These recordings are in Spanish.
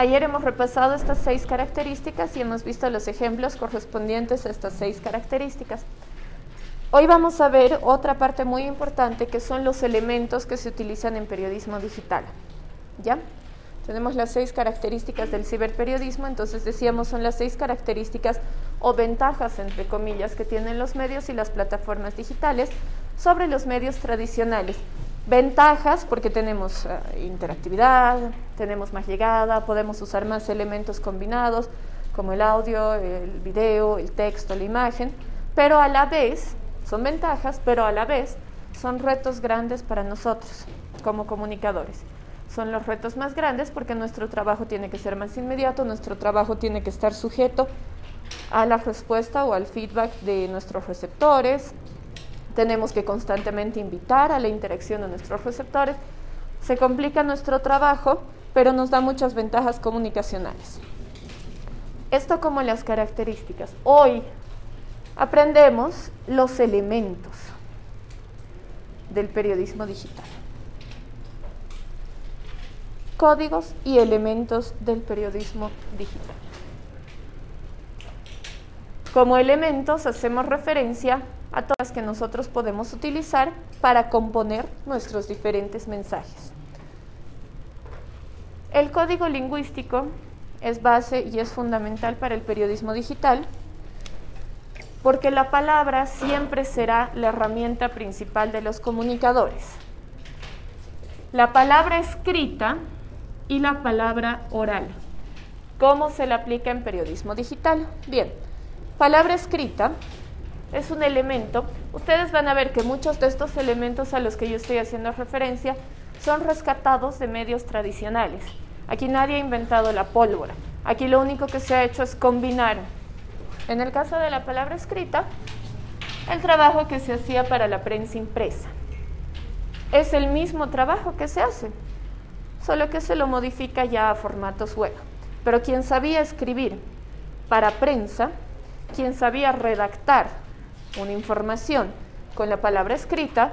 Ayer hemos repasado estas seis características y hemos visto los ejemplos correspondientes a estas seis características. Hoy vamos a ver otra parte muy importante que son los elementos que se utilizan en periodismo digital. ¿Ya? Tenemos las seis características del ciberperiodismo, entonces decíamos son las seis características o ventajas, entre comillas, que tienen los medios y las plataformas digitales sobre los medios tradicionales. Ventajas porque tenemos eh, interactividad, tenemos más llegada, podemos usar más elementos combinados como el audio, el video, el texto, la imagen, pero a la vez son ventajas, pero a la vez son retos grandes para nosotros como comunicadores. Son los retos más grandes porque nuestro trabajo tiene que ser más inmediato, nuestro trabajo tiene que estar sujeto a la respuesta o al feedback de nuestros receptores. Tenemos que constantemente invitar a la interacción de nuestros receptores. Se complica nuestro trabajo, pero nos da muchas ventajas comunicacionales. Esto como las características. Hoy aprendemos los elementos del periodismo digital. Códigos y elementos del periodismo digital. Como elementos hacemos referencia a todas que nosotros podemos utilizar para componer nuestros diferentes mensajes. El código lingüístico es base y es fundamental para el periodismo digital porque la palabra siempre será la herramienta principal de los comunicadores. La palabra escrita y la palabra oral. ¿Cómo se la aplica en periodismo digital? Bien, palabra escrita es un elemento. Ustedes van a ver que muchos de estos elementos a los que yo estoy haciendo referencia son rescatados de medios tradicionales. Aquí nadie ha inventado la pólvora. Aquí lo único que se ha hecho es combinar en el caso de la palabra escrita, el trabajo que se hacía para la prensa impresa. Es el mismo trabajo que se hace, solo que se lo modifica ya a formatos web. Pero quien sabía escribir para prensa, quien sabía redactar una información con la palabra escrita,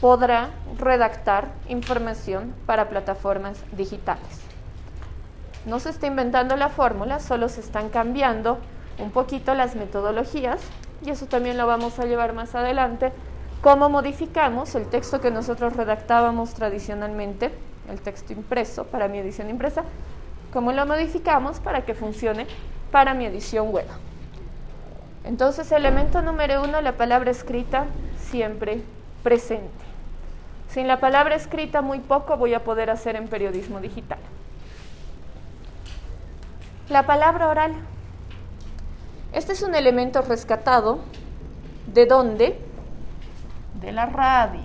podrá redactar información para plataformas digitales. No se está inventando la fórmula, solo se están cambiando un poquito las metodologías y eso también lo vamos a llevar más adelante. Cómo modificamos el texto que nosotros redactábamos tradicionalmente, el texto impreso para mi edición impresa, cómo lo modificamos para que funcione para mi edición web. Entonces, elemento número uno, la palabra escrita siempre presente. Sin la palabra escrita muy poco voy a poder hacer en periodismo digital. La palabra oral. Este es un elemento rescatado. ¿De dónde? De la radio.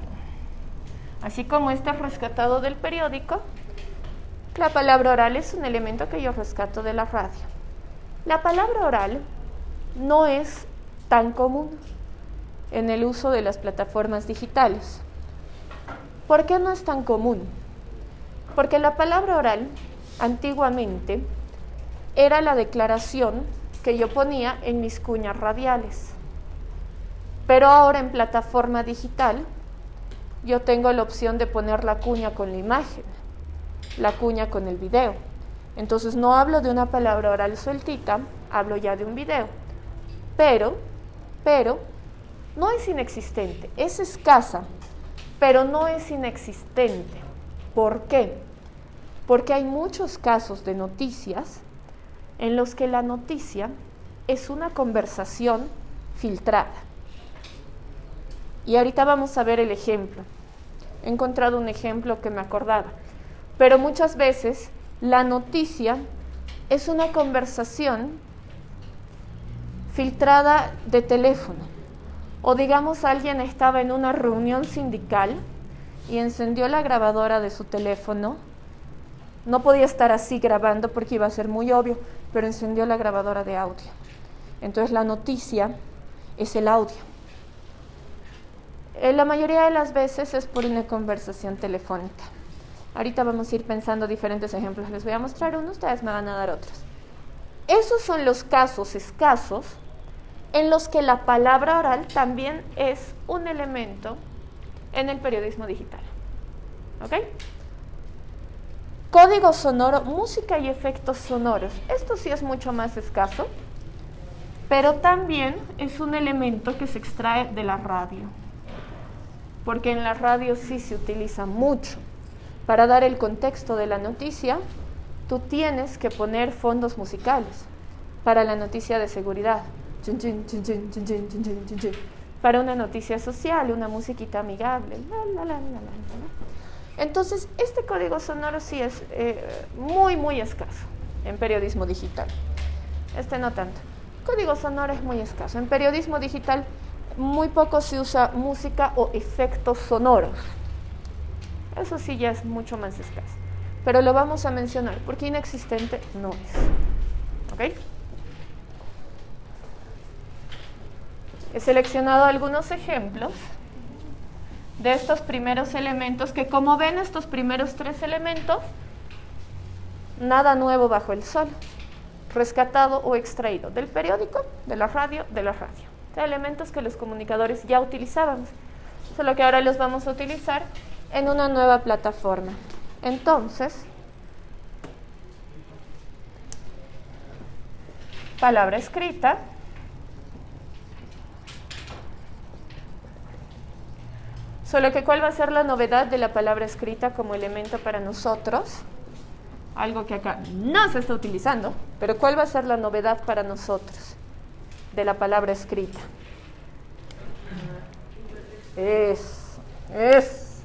Así como este es rescatado del periódico, la palabra oral es un elemento que yo rescato de la radio. La palabra oral no es tan común en el uso de las plataformas digitales. ¿Por qué no es tan común? Porque la palabra oral antiguamente era la declaración que yo ponía en mis cuñas radiales. Pero ahora en plataforma digital yo tengo la opción de poner la cuña con la imagen, la cuña con el video. Entonces no hablo de una palabra oral sueltita, hablo ya de un video. Pero, pero, no es inexistente, es escasa, pero no es inexistente. ¿Por qué? Porque hay muchos casos de noticias en los que la noticia es una conversación filtrada. Y ahorita vamos a ver el ejemplo. He encontrado un ejemplo que me acordaba. Pero muchas veces la noticia es una conversación filtrada de teléfono. O digamos alguien estaba en una reunión sindical y encendió la grabadora de su teléfono. No podía estar así grabando porque iba a ser muy obvio, pero encendió la grabadora de audio. Entonces la noticia es el audio. Eh, la mayoría de las veces es por una conversación telefónica. Ahorita vamos a ir pensando diferentes ejemplos. Les voy a mostrar uno, ustedes me van a dar otros. Esos son los casos escasos en los que la palabra oral también es un elemento en el periodismo digital. ¿Ok? Código sonoro, música y efectos sonoros. Esto sí es mucho más escaso, pero también es un elemento que se extrae de la radio, porque en la radio sí se utiliza mucho. Para dar el contexto de la noticia, tú tienes que poner fondos musicales para la noticia de seguridad. Para una noticia social, una musiquita amigable. Entonces, este código sonoro sí es eh, muy, muy escaso en periodismo digital. Este no tanto. Código sonoro es muy escaso. En periodismo digital muy poco se usa música o efectos sonoros. Eso sí ya es mucho más escaso. Pero lo vamos a mencionar porque inexistente no es. ¿Ok? He seleccionado algunos ejemplos de estos primeros elementos, que como ven estos primeros tres elementos, nada nuevo bajo el sol, rescatado o extraído del periódico, de la radio, de la radio. elementos que los comunicadores ya utilizábamos, solo que ahora los vamos a utilizar en una nueva plataforma. Entonces, palabra escrita, Solo que cuál va a ser la novedad de la palabra escrita como elemento para nosotros, algo que acá no se está utilizando, pero cuál va a ser la novedad para nosotros de la palabra escrita. Es, es.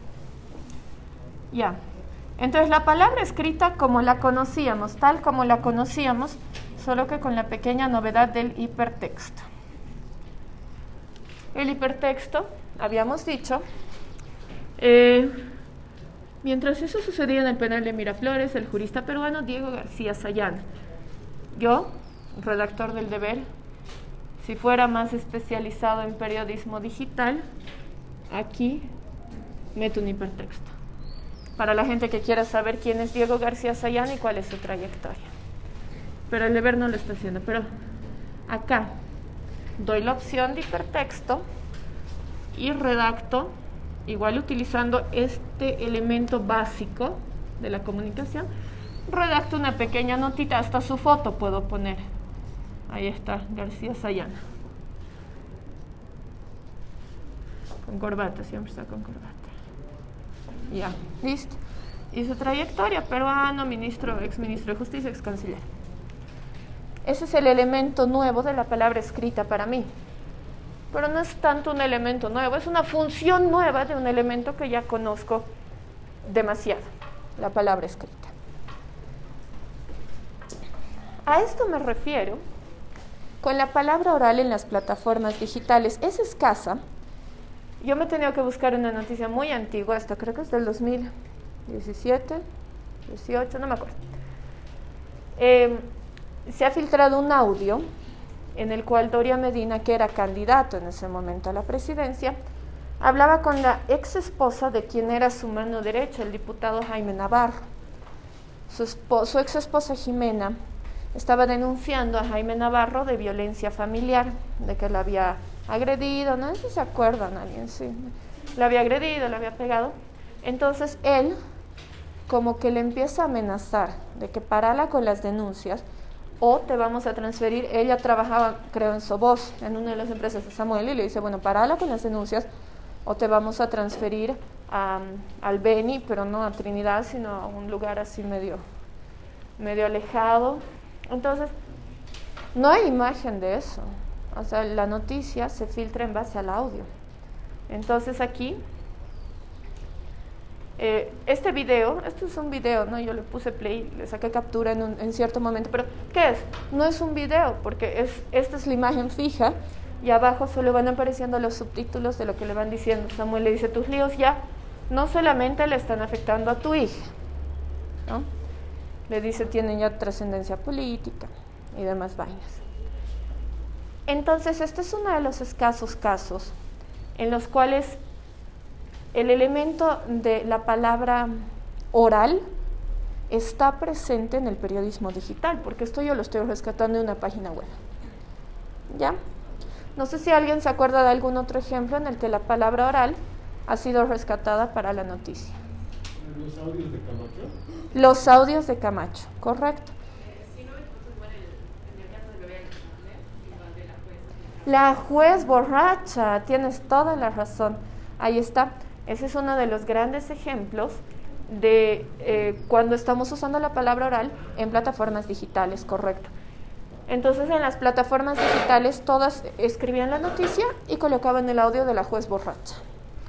Ya. Entonces la palabra escrita como la conocíamos, tal como la conocíamos, solo que con la pequeña novedad del hipertexto. El hipertexto, habíamos dicho, eh, mientras eso sucedía en el penal de Miraflores, el jurista peruano Diego García Sayán, yo, redactor del deber, si fuera más especializado en periodismo digital, aquí meto un hipertexto. Para la gente que quiera saber quién es Diego García Sayán y cuál es su trayectoria. Pero el deber no lo está haciendo. Pero acá doy la opción de hipertexto y redacto igual utilizando este elemento básico de la comunicación, redacto una pequeña notita, hasta su foto puedo poner. Ahí está, García Sayana. Con corbata, siempre está con corbata. Ya, listo. Y su trayectoria, peruano, ministro, ex ministro de Justicia, ex canciller. Ese es el elemento nuevo de la palabra escrita para mí pero no es tanto un elemento nuevo, es una función nueva de un elemento que ya conozco demasiado, la palabra escrita. A esto me refiero con la palabra oral en las plataformas digitales. Es escasa. Yo me he tenido que buscar una noticia muy antigua, esta creo que es del 2017, 18, no me acuerdo. Eh, se ha filtrado un audio en el cual Doria Medina, que era candidato en ese momento a la presidencia, hablaba con la ex esposa de quien era su mano derecha, el diputado Jaime Navarro. Su, ex esposa Jimena estaba denunciando a Jaime Navarro de violencia familiar, de que la había agredido, no sé si se acuerdan alguien, sí, la había agredido, la había pegado. Entonces él como que le empieza a amenazar de que parala con las denuncias o te vamos a transferir, ella trabajaba creo en Sobos, en una de las empresas de Samuel, y le dice, bueno, parala con las denuncias, o te vamos a transferir al Beni, pero no a Trinidad, sino a un lugar así medio, medio alejado. Entonces, no hay imagen de eso. O sea, la noticia se filtra en base al audio. Entonces aquí eh, este video, esto es un video, ¿no? Yo le puse play, le saqué captura en, en, cierto momento, pero ¿qué es? No es un video, porque es, esta es la imagen fija y abajo solo van apareciendo los subtítulos de lo que le van diciendo. Samuel le dice, tus líos ya no solamente le están afectando a tu hija. Le dice, tienen ya trascendencia política y demás vainas. Entonces, este es uno de los escasos casos en los cuales el elemento de la palabra oral está presente en el periodismo digital, porque esto yo lo estoy rescatando de una página web. ¿Ya? No sé si alguien se acuerda de algún otro ejemplo en el que la palabra oral ha sido rescatada para la noticia. Los audios de Camacho. Los audios de Camacho, correcto. La juez borracha, tienes toda la razón. Ahí está. Ese es uno de los grandes ejemplos de eh, cuando estamos usando la palabra oral en plataformas digitales, correcto. Entonces en las plataformas digitales todas escribían la noticia y colocaban el audio de la juez borracha,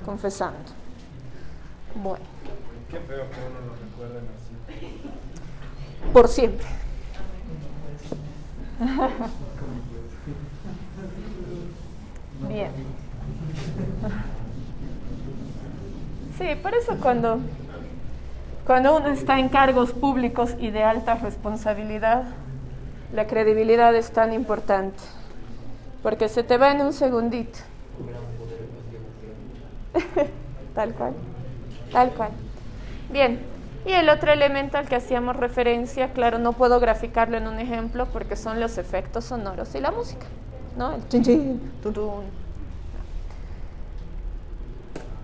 confesando. Bueno. Qué feo que uno lo recuerden así. Por siempre. Bien. Sí, por eso cuando, cuando uno está en cargos públicos y de alta responsabilidad, la credibilidad es tan importante, porque se te va en un segundito. tal cual, tal cual. Bien, y el otro elemento al que hacíamos referencia, claro, no puedo graficarlo en un ejemplo porque son los efectos sonoros y la música, ¿no? El chin, chin, tun, tun.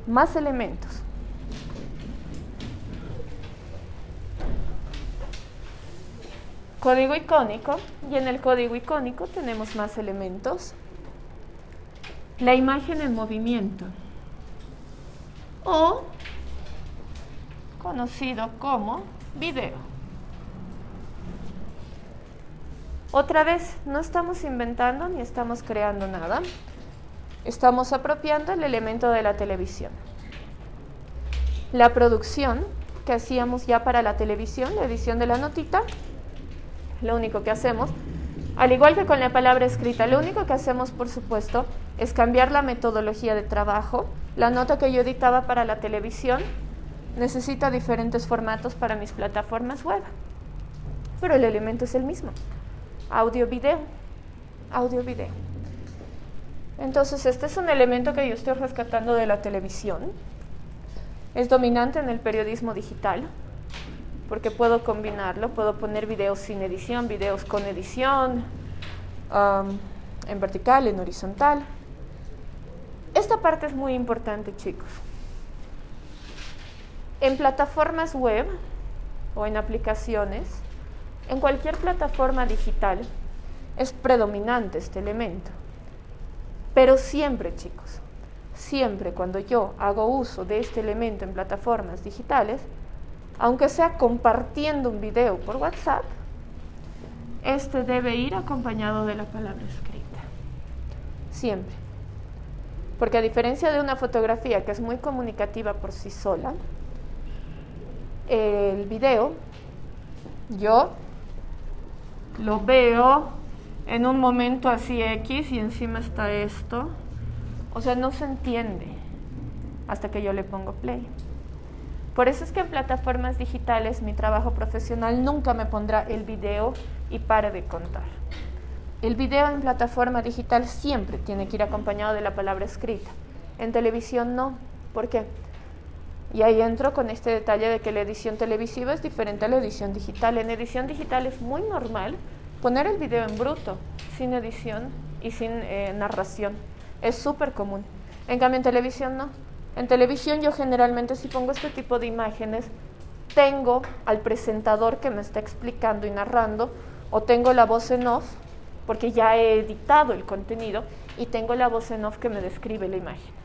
Más elementos. Código icónico, y en el código icónico tenemos más elementos. La imagen en movimiento, o conocido como video. Otra vez, no estamos inventando ni estamos creando nada. Estamos apropiando el elemento de la televisión. La producción que hacíamos ya para la televisión, la edición de la notita, lo único que hacemos, al igual que con la palabra escrita, lo único que hacemos, por supuesto, es cambiar la metodología de trabajo. La nota que yo editaba para la televisión necesita diferentes formatos para mis plataformas web, pero el elemento es el mismo, audio-video, audio-video. Entonces, este es un elemento que yo estoy rescatando de la televisión. Es dominante en el periodismo digital, porque puedo combinarlo, puedo poner videos sin edición, videos con edición, en vertical, en horizontal. Esta parte es muy importante, chicos. En plataformas web o en aplicaciones, en cualquier plataforma digital, es predominante este elemento. Pero siempre, chicos, siempre cuando yo hago uso de este elemento en plataformas digitales, aunque sea compartiendo un video por WhatsApp, este debe ir acompañado de la palabra escrita. Siempre. Porque a diferencia de una fotografía que es muy comunicativa por sí sola, el video yo lo veo en un momento así X y encima está esto. O sea, no se entiende hasta que yo le pongo play. Por eso es que en plataformas digitales mi trabajo profesional nunca me pondrá el video y pare de contar. El video en plataforma digital siempre tiene que ir acompañado de la palabra escrita. En televisión no. ¿Por qué? Y ahí entro con este detalle de que la edición televisiva es diferente a la edición digital. En edición digital es muy normal poner el video en bruto, sin edición y sin eh, narración. Es súper común. En cambio en televisión no. En televisión yo generalmente si pongo este tipo de imágenes, tengo al presentador que me está explicando y narrando, o tengo la voz en off, porque ya he editado el contenido, y tengo la voz en off que me describe la imagen.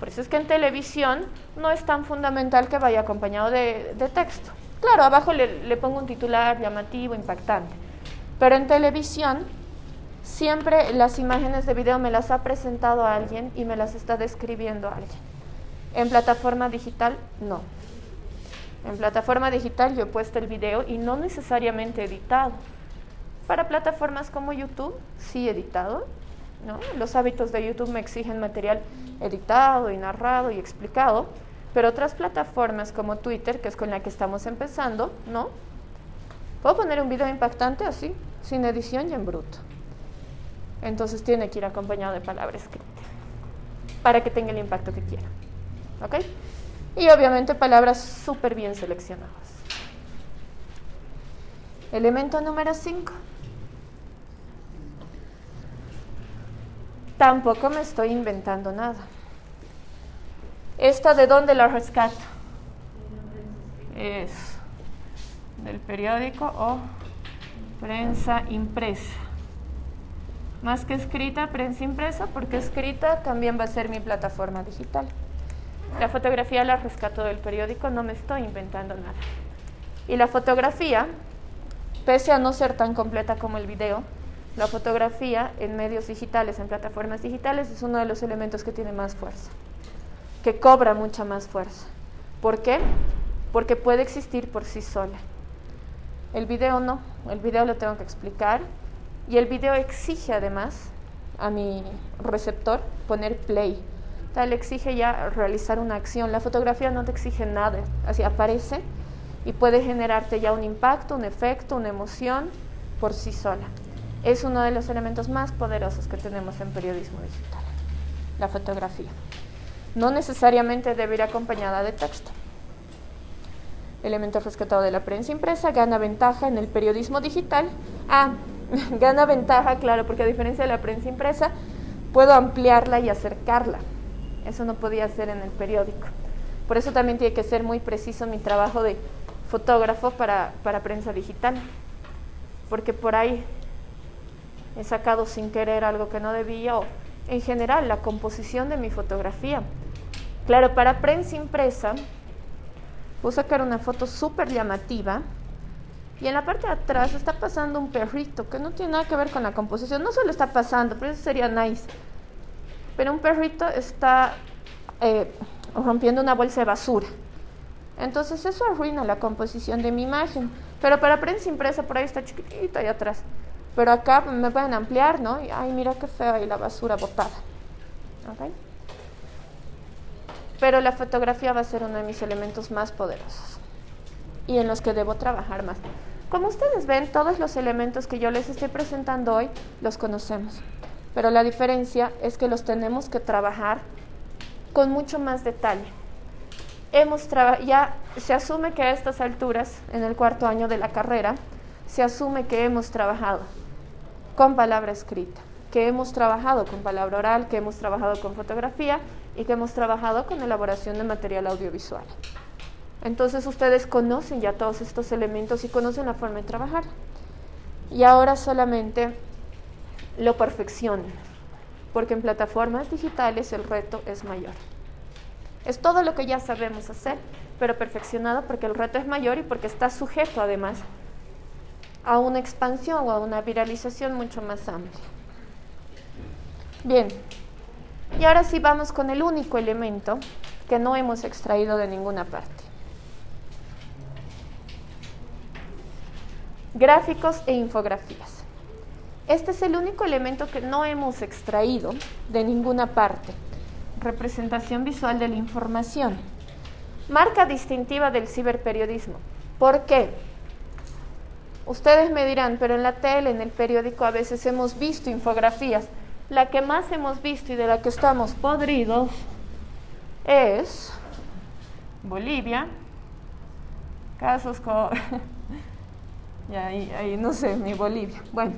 Por eso es que en televisión no es tan fundamental que vaya acompañado de, texto. Claro, abajo le, le pongo un titular llamativo, impactante. Pero en televisión siempre las imágenes de video me las ha presentado alguien y me las está describiendo alguien. En plataforma digital, no. En plataforma digital yo he puesto el video y no necesariamente editado. Para plataformas como YouTube, sí editado. ¿no? Los hábitos de YouTube me exigen material editado y narrado y explicado. Pero otras plataformas como Twitter, que es con la que estamos empezando, ¿no? Puedo poner un video impactante así, sin edición y en bruto. Entonces tiene que ir acompañado de palabra escrita para que tenga el impacto que quiera. ¿Ok? Y obviamente palabras súper bien seleccionadas. Elemento número 5. Tampoco me estoy inventando nada. ¿Esta de dónde la rescato? es del periódico o prensa impresa. Más que escrita, prensa impresa, porque escrita también va a ser mi plataforma digital. La fotografía la rescato del periódico, no me estoy inventando nada. Y la fotografía, pese a no ser tan completa como el video, la fotografía en medios digitales, en plataformas digitales, es uno de los elementos que tiene más fuerza, que cobra mucha más fuerza. ¿Por qué? Porque puede existir por sí sola. El video no, el video lo tengo que explicar y el video exige además a mi receptor poner play. Tal exige ya realizar una acción. La fotografía no te exige nada, así aparece y puede generarte ya un impacto, un efecto, una emoción por sí sola. Es uno de los elementos más poderosos que tenemos en periodismo digital, la fotografía. No necesariamente debe ir acompañada de texto elemento rescatado de la prensa impresa, gana ventaja en el periodismo digital. Ah, gana ventaja, claro, porque a diferencia de la prensa impresa, puedo ampliarla y acercarla. Eso no podía hacer en el periódico. Por eso también tiene que ser muy preciso mi trabajo de fotógrafo para, para prensa digital. Porque por ahí he sacado sin querer algo que no debía o en general la composición de mi fotografía. Claro, para prensa impresa Voy a sacar una foto súper llamativa. Y en la parte de atrás está pasando un perrito que no tiene nada que ver con la composición. No solo está pasando, pero eso sería nice. Pero un perrito está eh, rompiendo una bolsa de basura. Entonces eso arruina la composición de mi imagen. Pero para prensa impresa por ahí está chiquitito ahí atrás. Pero acá me pueden ampliar, ¿no? Y, ay, mira qué feo ahí la basura botada. ¿Okay? Pero la fotografía va a ser uno de mis elementos más poderosos y en los que debo trabajar más. Como ustedes ven, todos los elementos que yo les estoy presentando hoy los conocemos, pero la diferencia es que los tenemos que trabajar con mucho más detalle. Hemos ya se asume que a estas alturas, en el cuarto año de la carrera, se asume que hemos trabajado con palabra escrita, que hemos trabajado con palabra oral, que hemos trabajado con fotografía y que hemos trabajado con elaboración de material audiovisual. Entonces ustedes conocen ya todos estos elementos y conocen la forma de trabajar. Y ahora solamente lo perfeccionan, porque en plataformas digitales el reto es mayor. Es todo lo que ya sabemos hacer, pero perfeccionado porque el reto es mayor y porque está sujeto además a una expansión o a una viralización mucho más amplia. Bien, y ahora sí vamos con el único elemento que no hemos extraído de ninguna parte. Gráficos e infografías. Este es el único elemento que no hemos extraído de ninguna parte. Representación visual de la información. Marca distintiva del ciberperiodismo. ¿Por qué? Ustedes me dirán, pero en la tele, en el periódico a veces hemos visto infografías la que más hemos visto y de la que estamos podridos es Bolivia. Casos con... ya, ahí, no sé, ni Bolivia. Bueno,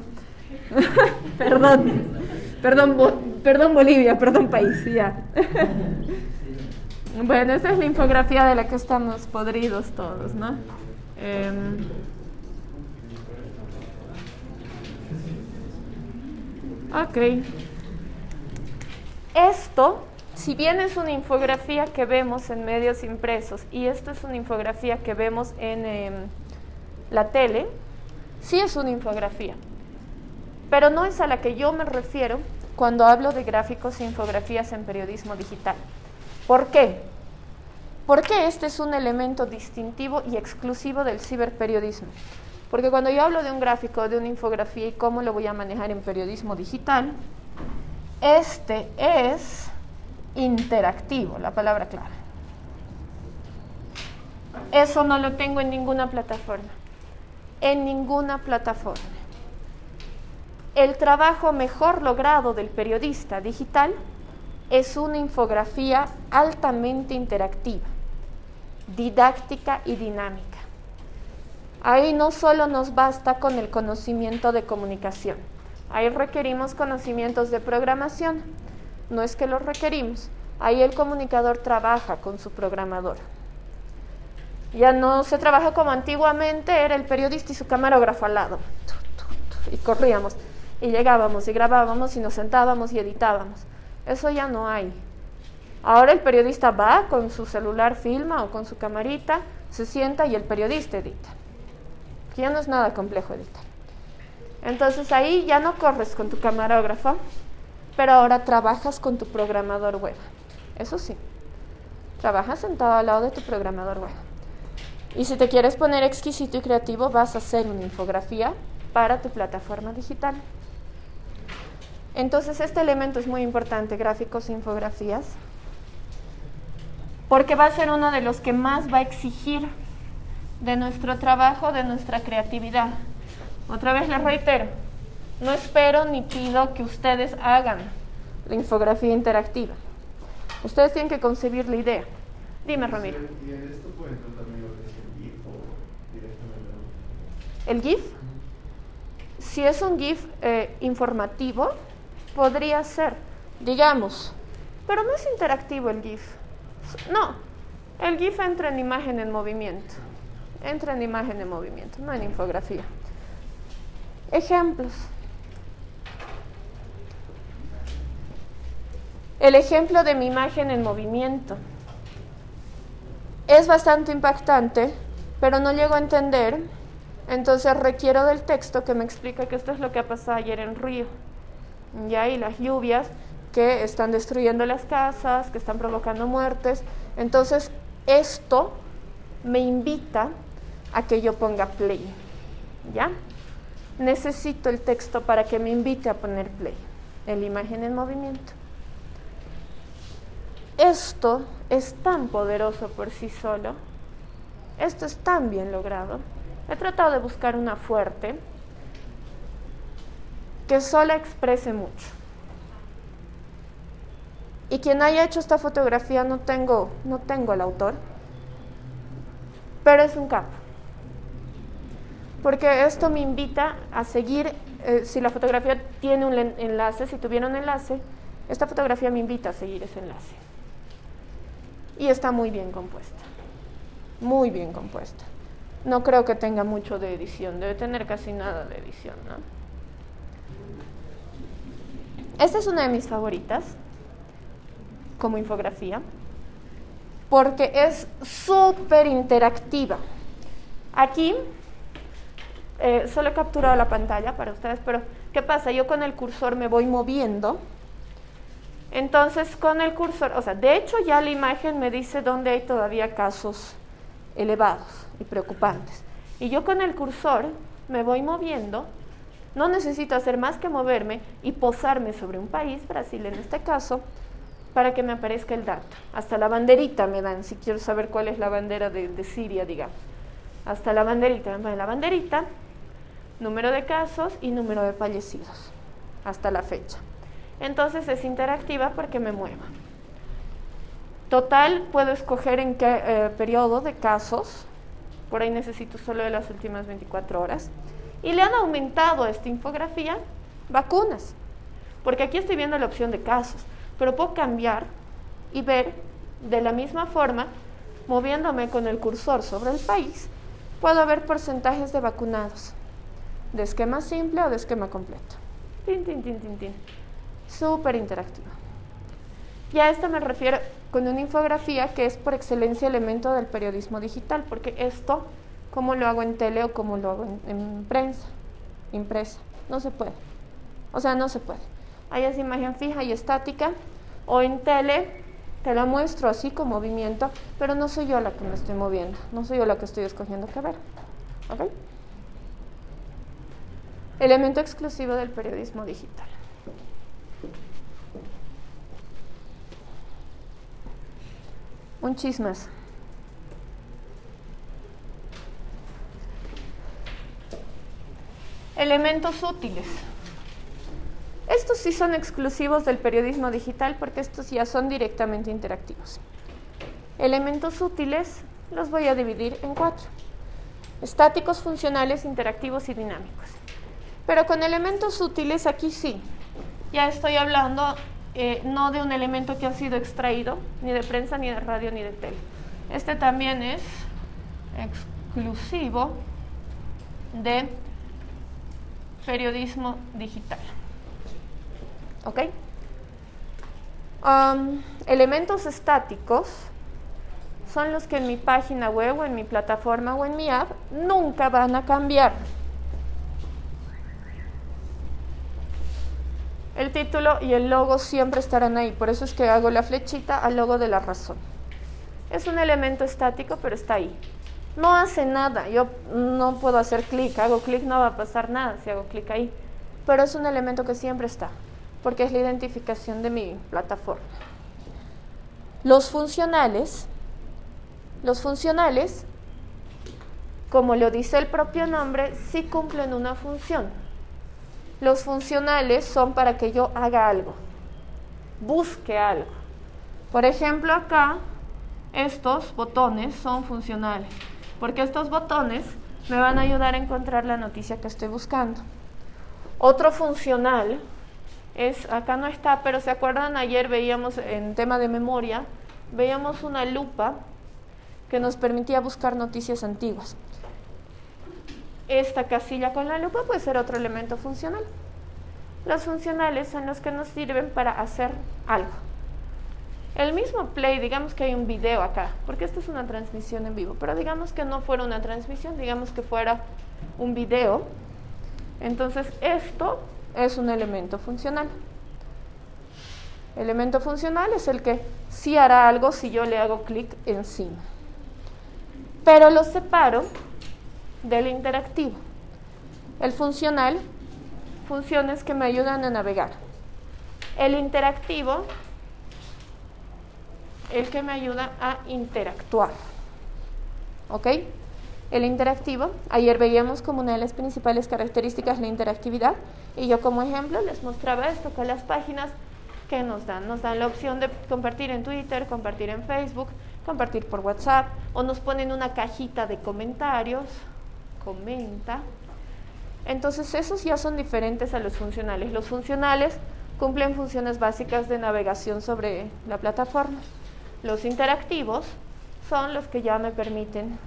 perdón, perdón, perdón Bolivia, perdón país, ya. bueno, esta es la infografía de la que estamos podridos todos, ¿no? Em, Ok. Esto, si bien es una infografía que vemos en medios impresos y esto es una infografía que vemos en em, la tele, sí es una infografía, pero no es a la que yo me refiero cuando hablo de gráficos e infografías en periodismo digital. ¿Por qué? Porque este es un elemento distintivo y exclusivo del ciberperiodismo. Porque cuando yo hablo de un gráfico, de una infografía y cómo lo voy a manejar en periodismo digital, este es interactivo, la palabra clara. Eso no lo tengo en ninguna plataforma. En ninguna plataforma. El trabajo mejor logrado del periodista digital es una infografía altamente interactiva, didáctica y dinámica. Ahí no solo nos basta con el conocimiento de comunicación, ahí requerimos conocimientos de programación. No es que los requerimos, ahí el comunicador trabaja con su programador. Ya no se trabaja como antiguamente, era el periodista y su camarógrafo al lado. Y corríamos, y llegábamos, y grabábamos, y nos sentábamos y editábamos. Eso ya no hay. Ahora el periodista va con su celular, filma o con su camarita, se sienta y el periodista edita. Ya no es nada complejo editar. Entonces ahí ya no corres con tu camarógrafo, pero ahora trabajas con tu programador web. Eso sí, trabajas sentado al lado de tu programador web. Y si te quieres poner exquisito y creativo, vas a hacer una infografía para tu plataforma digital. Entonces este elemento es muy importante, gráficos e infografías, porque va a ser uno de los que más va a exigir de nuestro trabajo, de nuestra creatividad. Otra vez les reitero, no espero ni pido que ustedes hagan la infografía interactiva. Ustedes tienen que concebir la idea. Dime, Ramiro. ¿Y en esto puede también lo que es el GIF o directamente? ¿El GIF? Si es un GIF eh, informativo, podría ser, digamos, pero no es interactivo el GIF. No, el GIF entra en imagen en movimiento. Entra en imagen en movimiento, no en infografía. Ejemplos. El ejemplo de mi imagen en movimiento es bastante impactante, pero no llego a entender, entonces requiero del texto que me explique que esto es lo que ha pasado ayer en Río. Ya, y las lluvias que están destruyendo las casas, que están provocando muertes. Entonces, esto me invita a que yo ponga play. ¿Ya? Necesito el texto para que me invite a poner play. El imagen en movimiento. Esto es tan poderoso por sí solo. Esto es tan bien logrado. He tratado de buscar una fuerte que solo exprese mucho. Y quien haya hecho esta fotografía no tengo, no tengo el autor, pero es un capo. Porque esto me invita a seguir, eh, si la fotografía tiene un enlace, si tuviera un enlace, esta fotografía me invita a seguir ese enlace. Y está muy bien compuesta, muy bien compuesta. No creo que tenga mucho de edición, debe tener casi nada de edición, ¿no? Esta es una de mis favoritas como infografía porque es súper interactiva. Aquí eh, solo he capturado la pantalla para ustedes, pero ¿qué pasa? Yo con el cursor me voy moviendo. Entonces con el cursor, o sea, de hecho ya la imagen me dice dónde hay todavía casos elevados y preocupantes. Y yo con el cursor me voy moviendo no necesito hacer más que moverme y posarme sobre un país, Brasil en este caso, para que me aparezca el dato. Hasta la banderita me dan, si quiero saber cuál es la bandera de, Siria, digamos. Hasta la banderita, me la banderita, número de casos y número de fallecidos, hasta la fecha. Entonces es interactiva porque me mueva. Total, puedo escoger en qué eh, periodo de casos, por ahí necesito solo de las últimas 24 horas y le han aumentado a esta infografía vacunas. Porque aquí estoy viendo la opción de casos, pero puedo cambiar y ver de la misma forma, moviéndome con el cursor sobre el país, puedo ver porcentajes de vacunados, de esquema simple o de esquema completo. Tin, tin, tin, tin, tin. Súper interactivo. Y a esto me refiero con una infografía que es por excelencia elemento del periodismo digital, porque esto ¿Cómo lo hago en tele o cómo lo hago en, prensa, impresa? No se puede. O sea, no se puede. Hay esa imagen fija y estática. O en tele te la muestro así con movimiento, pero no soy yo la que me estoy moviendo. No soy yo la que estoy escogiendo qué ver. ¿Ok? Elemento exclusivo del periodismo digital. Un chismes. Elementos útiles. Estos sí son exclusivos del periodismo digital porque estos ya son directamente interactivos. Elementos útiles los voy a dividir en cuatro. Estáticos, funcionales, interactivos y dinámicos. Pero con elementos útiles aquí sí. Ya estoy hablando eh, no de un elemento que ha sido extraído, ni de prensa, ni de radio, ni de tele. Este también es exclusivo de periodismo digital. ¿Ok? Um, elementos estáticos son los que en mi página web o en mi plataforma o en mi app nunca van a cambiar. El título y el logo siempre estarán ahí, por eso es que hago la flechita al logo de la razón. Es un elemento estático, pero está ahí. No hace nada, yo no puedo hacer clic, hago clic no va a pasar nada si hago clic ahí, pero es un elemento que siempre está, porque es la identificación de mi plataforma. Los funcionales los funcionales, como lo dice el propio nombre, sí cumplen una función. Los funcionales son para que yo haga algo, busque algo. Por ejemplo, acá estos botones son funcionales, porque estos botones me van a ayudar a encontrar la noticia que estoy buscando. Otro funcional es, acá no está, pero se acuerdan, ayer veíamos en tema de memoria, veíamos una lupa que nos permitía buscar noticias antiguas. Esta casilla con la lupa puede ser otro elemento funcional. Los funcionales son los que nos sirven para hacer algo. El mismo play, digamos que hay un video acá, porque esto es una transmisión en vivo, pero digamos que no fuera una transmisión, digamos que fuera un video. Entonces esto es un elemento funcional. Elemento funcional es el que sí hará algo si yo le hago clic encima pero lo separo del interactivo. El funcional, funciones que me ayudan a navegar. El interactivo, el que me ayuda a interactuar. ¿Ok? El interactivo, ayer veíamos como una de las principales características la interactividad y yo como ejemplo les mostraba esto con las páginas que nos dan. Nos dan la opción de compartir en Twitter, compartir en Facebook, compartir por WhatsApp o nos ponen una cajita de comentarios, comenta. Entonces esos ya son diferentes a los funcionales. Los funcionales cumplen funciones básicas de navegación sobre la plataforma. Los interactivos son los que ya me permiten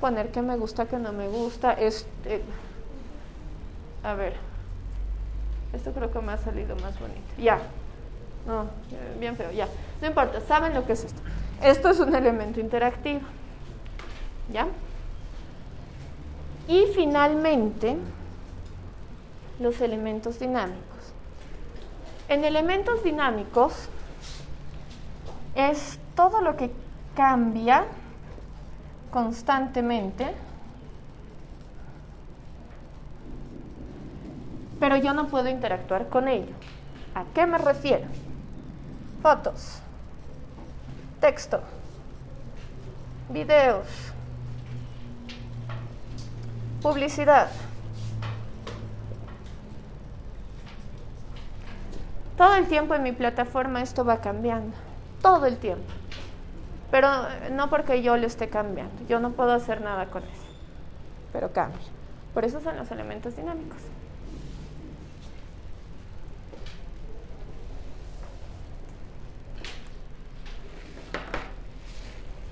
poner que me gusta, que no me gusta. Este, a ver, esto creo que me ha salido más bonito. Ya, no, bien feo, ya. No importa, saben lo que es esto. Esto es un elemento interactivo. ¿Ya? Y finalmente, los elementos dinámicos. En elementos dinámicos es todo lo que cambia constantemente, pero yo no puedo interactuar con ello. ¿A qué me refiero? Fotos, texto, videos, publicidad. Todo el tiempo en mi plataforma esto va cambiando, todo el tiempo. Pero eh, no porque yo lo esté cambiando, yo no puedo hacer nada con eso, pero cambia. Por eso son los elementos dinámicos.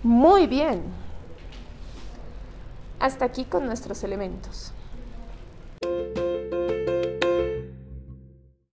Muy bien. Hasta aquí con nuestros elementos.